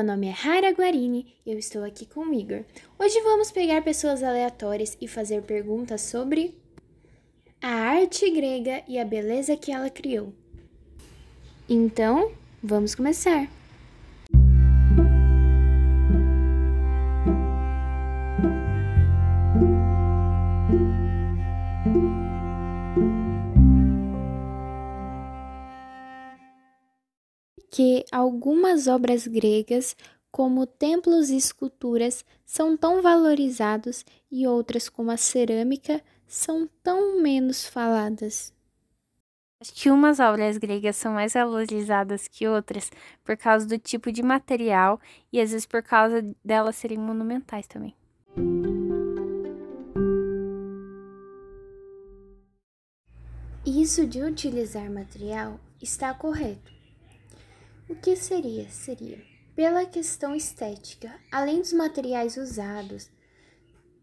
Meu nome é Raira Guarini e eu estou aqui com o Igor. Hoje vamos pegar pessoas aleatórias e fazer perguntas sobre a arte grega e a beleza que ela criou. Então, vamos começar. Algumas obras gregas, como templos e esculturas, são tão valorizados e outras, como a cerâmica, são tão menos faladas. Acho que umas obras gregas são mais valorizadas que outras por causa do tipo de material e às vezes por causa delas serem monumentais também. Isso de utilizar material está correto. O que seria? Seria pela questão estética, além dos materiais usados.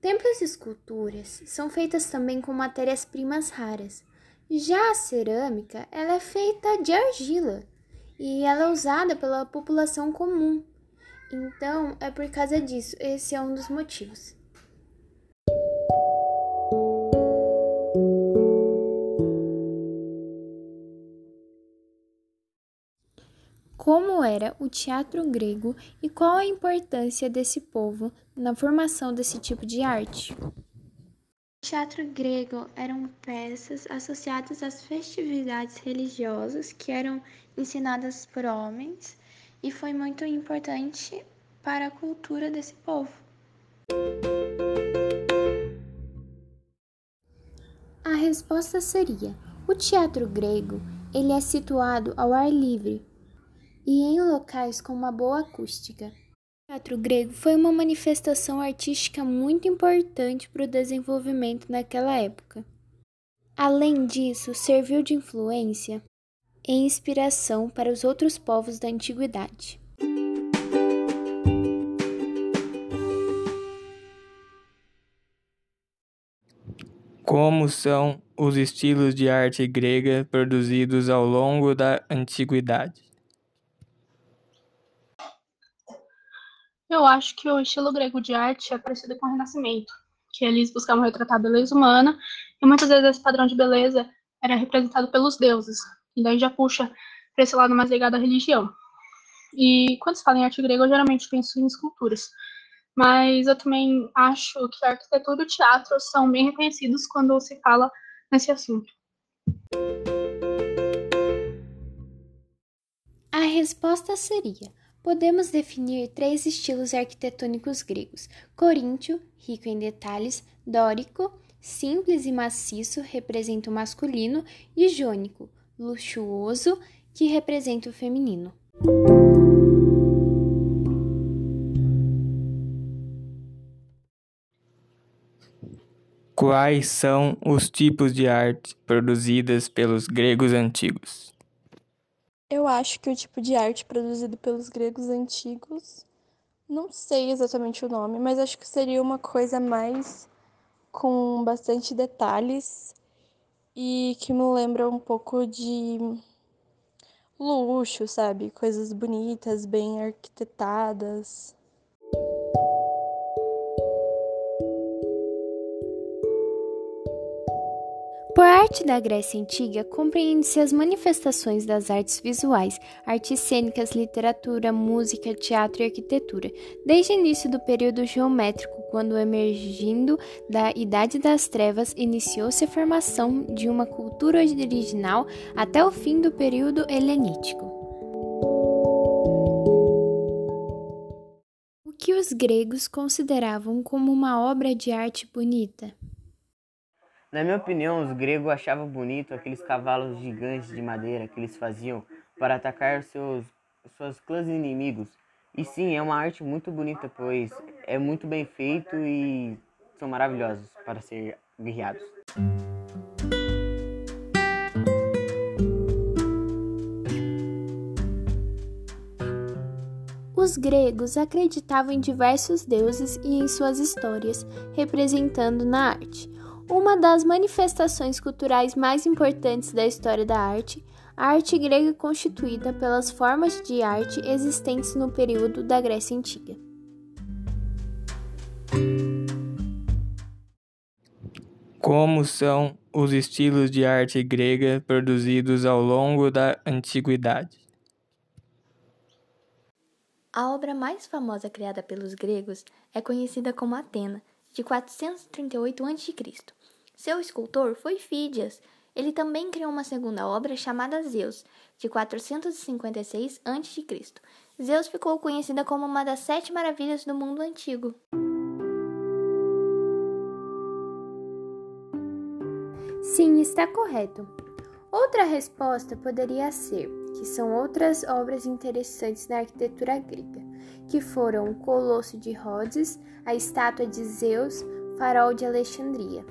Templos e esculturas são feitas também com matérias-primas raras. Já a cerâmica, ela é feita de argila e ela é usada pela população comum. Então, é por causa disso, esse é um dos motivos. Como era o teatro grego e qual a importância desse povo na formação desse tipo de arte. O teatro grego eram peças associadas às festividades religiosas que eram ensinadas por homens e foi muito importante para a cultura desse povo. A resposta seria: o teatro grego ele é situado ao ar livre, e em locais com uma boa acústica. O teatro grego foi uma manifestação artística muito importante para o desenvolvimento naquela época. Além disso, serviu de influência e inspiração para os outros povos da antiguidade. Como são os estilos de arte grega produzidos ao longo da antiguidade? Eu acho que o estilo grego de arte é parecido com o Renascimento, que eles buscavam retratar a beleza humana, e muitas vezes esse padrão de beleza era representado pelos deuses, e daí já puxa para esse lado mais ligado à religião. E quando se fala em arte grega, eu geralmente penso em esculturas, mas eu também acho que a arquitetura e o teatro são bem reconhecidos quando se fala nesse assunto. A resposta seria podemos definir três estilos arquitetônicos gregos: coríntio, rico em detalhes, dórico, simples e maciço, representa o masculino, e jônico, luxuoso, que representa o feminino. Quais são os tipos de arte produzidas pelos gregos antigos? Eu acho que o tipo de arte produzido pelos gregos antigos, não sei exatamente o nome, mas acho que seria uma coisa mais com bastante detalhes e que me lembra um pouco de luxo, sabe? Coisas bonitas, bem arquitetadas. Por arte da Grécia Antiga, compreende-se as manifestações das artes visuais, artes cênicas, literatura, música, teatro e arquitetura, desde o início do período geométrico, quando emergindo da Idade das Trevas, iniciou-se a formação de uma cultura original até o fim do período helenístico. O que os gregos consideravam como uma obra de arte bonita? Na minha opinião, os gregos achavam bonito aqueles cavalos gigantes de madeira que eles faziam para atacar seus suas clãs inimigos. E sim, é uma arte muito bonita, pois é muito bem feito e são maravilhosos para ser guerreados. Os gregos acreditavam em diversos deuses e em suas histórias, representando na arte. Uma das manifestações culturais mais importantes da história da arte, a arte grega é constituída pelas formas de arte existentes no período da Grécia Antiga. Como são os estilos de arte grega produzidos ao longo da antiguidade? A obra mais famosa criada pelos gregos é conhecida como Atena, de 438 a.C. Seu escultor foi Fídias. Ele também criou uma segunda obra chamada Zeus, de 456 a.C. Zeus ficou conhecida como uma das sete maravilhas do mundo antigo. Sim, está correto. Outra resposta poderia ser que são outras obras interessantes na arquitetura grega, que foram o Colosso de Rhodes, a estátua de Zeus, Farol de Alexandria.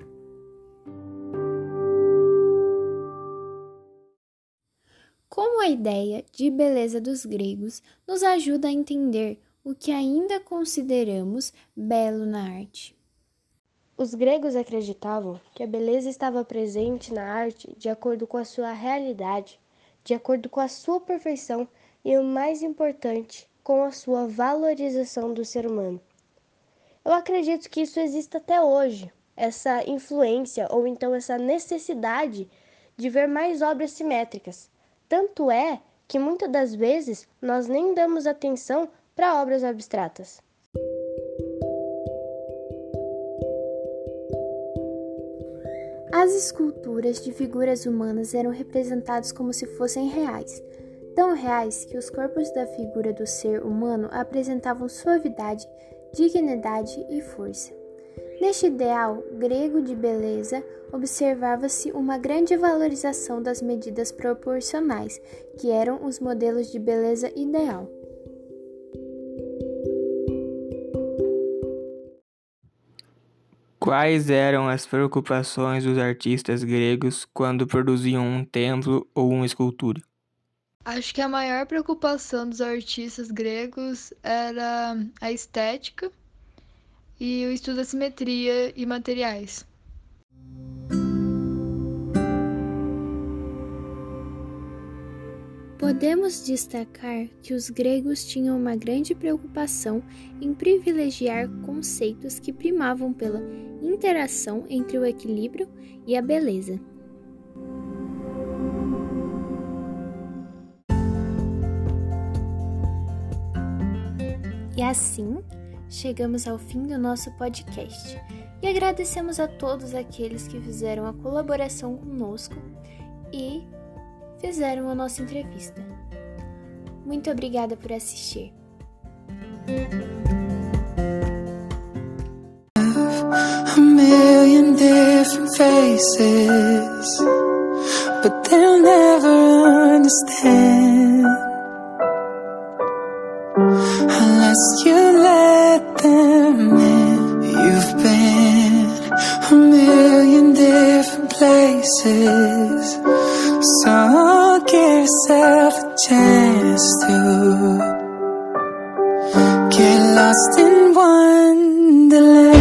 Como a ideia de beleza dos gregos nos ajuda a entender o que ainda consideramos belo na arte. Os gregos acreditavam que a beleza estava presente na arte de acordo com a sua realidade, de acordo com a sua perfeição e, o mais importante, com a sua valorização do ser humano. Eu acredito que isso existe até hoje, essa influência ou então essa necessidade de ver mais obras simétricas. Tanto é que muitas das vezes nós nem damos atenção para obras abstratas. As esculturas de figuras humanas eram representadas como se fossem reais, tão reais que os corpos da figura do ser humano apresentavam suavidade, dignidade e força. Neste ideal grego de beleza, observava-se uma grande valorização das medidas proporcionais, que eram os modelos de beleza ideal. Quais eram as preocupações dos artistas gregos quando produziam um templo ou uma escultura? Acho que a maior preocupação dos artistas gregos era a estética e o estudo da simetria e materiais. Podemos destacar que os gregos tinham uma grande preocupação em privilegiar conceitos que primavam pela interação entre o equilíbrio e a beleza. E assim, chegamos ao fim do nosso podcast e agradecemos a todos aqueles que fizeram a colaboração conosco e fizeram a nossa entrevista. Muito obrigada por assistir. Faces, but they'll never understand places. So give yourself a chance to get lost.